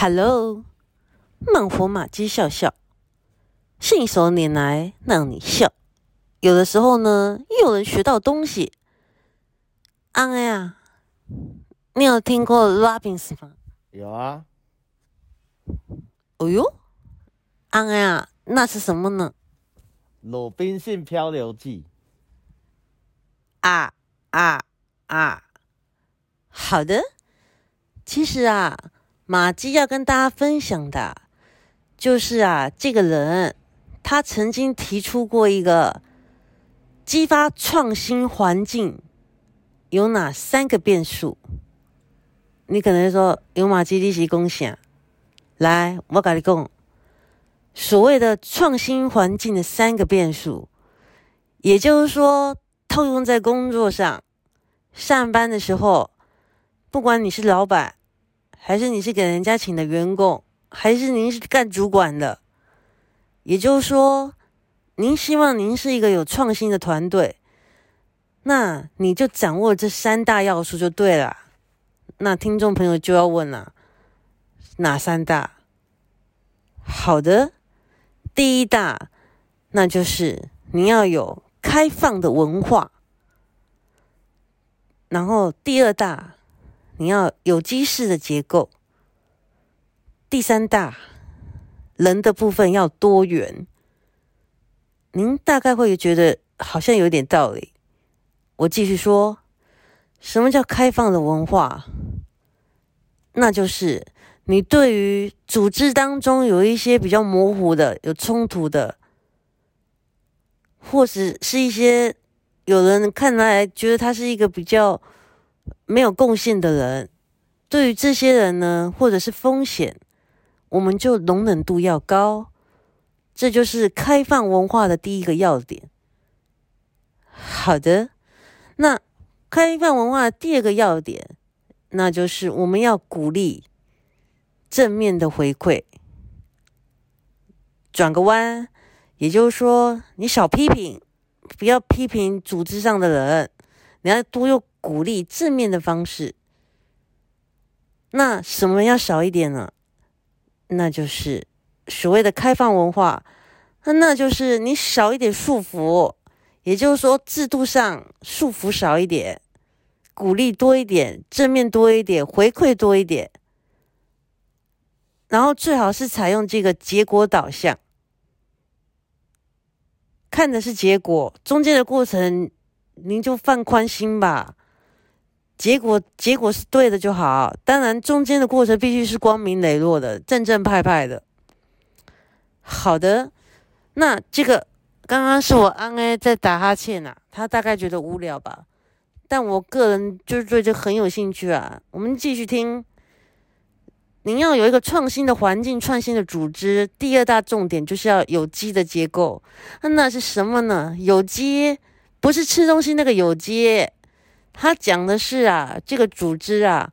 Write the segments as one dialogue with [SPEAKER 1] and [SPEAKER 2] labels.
[SPEAKER 1] Hello，慢活马鸡笑笑，信手拈来让你笑。有的时候呢，又能学到东西。安安呀，你有听过 Robbins 吗？
[SPEAKER 2] 有啊，
[SPEAKER 1] 哦哟，安安呀，那是什么呢？
[SPEAKER 2] 《鲁滨逊漂流记
[SPEAKER 1] 啊啊啊！好的，其实啊，马基要跟大家分享的，就是啊，这个人他曾经提出过一个激发创新环境有哪三个变数？你可能说有马基利息共享，来，我跟你讲，所谓的创新环境的三个变数，也就是说。套用在工作上，上班的时候，不管你是老板，还是你是给人家请的员工，还是您是干主管的，也就是说，您希望您是一个有创新的团队，那你就掌握这三大要素就对了。那听众朋友就要问了，哪三大？好的，第一大，那就是你要有。开放的文化，然后第二大，你要有机式的结构；第三大，人的部分要多元。您大概会觉得好像有点道理。我继续说，什么叫开放的文化？那就是你对于组织当中有一些比较模糊的、有冲突的。或者是一些有人看来觉得他是一个比较没有贡献的人，对于这些人呢，或者是风险，我们就容忍度要高，这就是开放文化的第一个要点。好的，那开放文化的第二个要点，那就是我们要鼓励正面的回馈。转个弯。也就是说，你少批评，不要批评组织上的人，你要多用鼓励正面的方式。那什么要少一点呢？那就是所谓的开放文化，那就是你少一点束缚，也就是说制度上束缚少一点，鼓励多一点，正面多一点，回馈多一点，然后最好是采用这个结果导向。看的是结果，中间的过程您就放宽心吧。结果结果是对的就好，当然中间的过程必须是光明磊落的、正正派派的。好的，那这个刚刚是我安安在打哈欠呐，他大概觉得无聊吧，但我个人就是对这很有兴趣啊。我们继续听。您要有一个创新的环境、创新的组织，第二大重点就是要有机的结构。那是什么呢？有机不是吃东西那个有机，他讲的是啊，这个组织啊，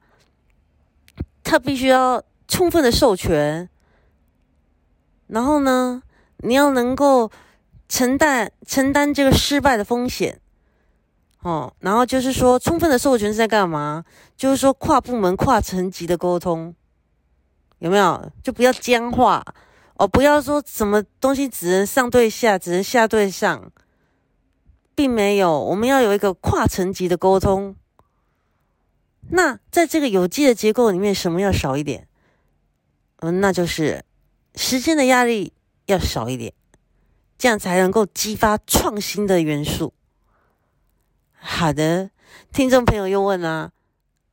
[SPEAKER 1] 他必须要充分的授权，然后呢，你要能够承担承担这个失败的风险。哦，然后就是说，充分的授权是在干嘛？就是说，跨部门、跨层级的沟通。有没有？就不要僵化哦！不要说什么东西只能上对下，只能下对上，并没有。我们要有一个跨层级的沟通。那在这个有机的结构里面，什么要少一点？嗯，那就是时间的压力要少一点，这样才能够激发创新的元素。好的，听众朋友又问了，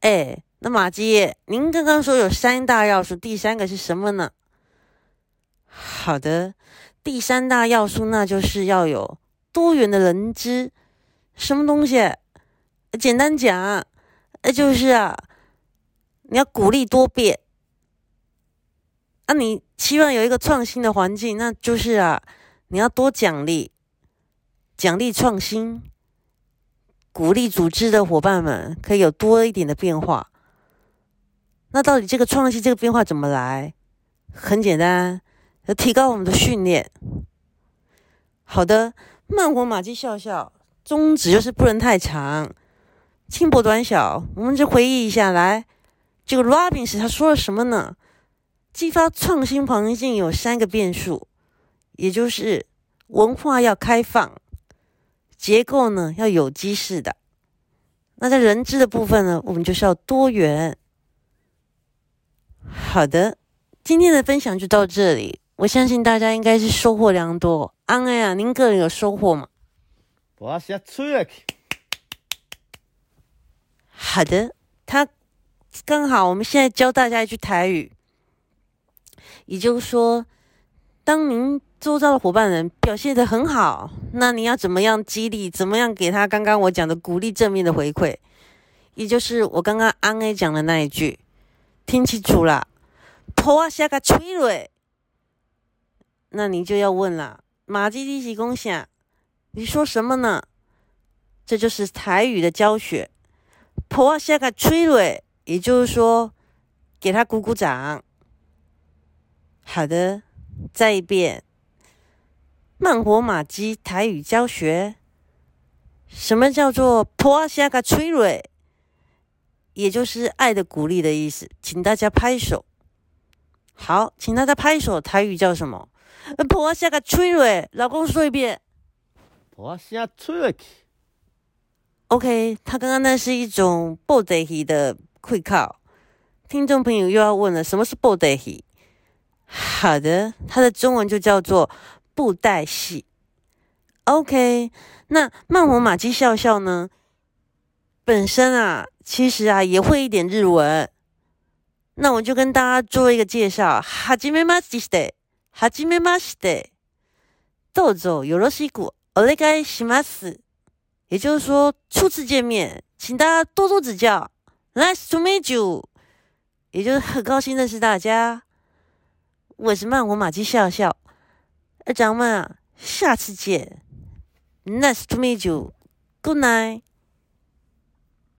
[SPEAKER 1] 哎。那马基，您刚刚说有三大要素，第三个是什么呢？好的，第三大要素那就是要有多元的人知，什么东西？简单讲，那就是啊，你要鼓励多变。啊，你期望有一个创新的环境，那就是啊，你要多奖励，奖励创新，鼓励组织的伙伴们可以有多一点的变化。那到底这个创新、这个变化怎么来？很简单，要提高我们的训练。好的，慢活马基笑笑，宗旨就是不能太长，轻薄短小。我们就回忆一下来，这个 Robbins 他说了什么呢？激发创新环境有三个变数，也就是文化要开放，结构呢要有机式的。那在人知的部分呢，我们就是要多元。好的，今天的分享就到这里。我相信大家应该是收获良多。安安啊，您个人有收获吗？
[SPEAKER 2] 我先吹了去。
[SPEAKER 1] 好的，他刚好我们现在教大家一句台语，也就是说，当您周遭的伙伴人表现得很好，那你要怎么样激励？怎么样给他刚刚我讲的鼓励正面的回馈？也就是我刚刚安 A 讲的那一句，听清楚了，破啊下个吹蕊，那你就要问了，马基利奇公下，你说什么呢？这就是台语的教学。破下个吹蕊，也就是说，给他鼓鼓掌。好的，再一遍，慢活马基台语教学。什么叫做破下个吹蕊？也就是爱的鼓励的意思，请大家拍手。好，请大家拍手。台语叫什么？婆下个吹蕊，老公说一遍。
[SPEAKER 2] 婆下吹了去。
[SPEAKER 1] OK，他刚刚那是一种布袋戏的会靠。听众朋友又要问了，什么是布袋戏？好的，它的中文就叫做布袋戏。OK，那慢活马基笑笑呢？本身啊，其实啊也会一点日文。那我就跟大家做一个介绍。はじめまして、はじめまして。どうぞよろしくお願いします。也就是说，初次见面，请大家多多指教。Nice to meet you，也就是很高兴认识大家。我是慢活马基笑笑，呃，咱们啊，下次见。Nice to meet you，Good night。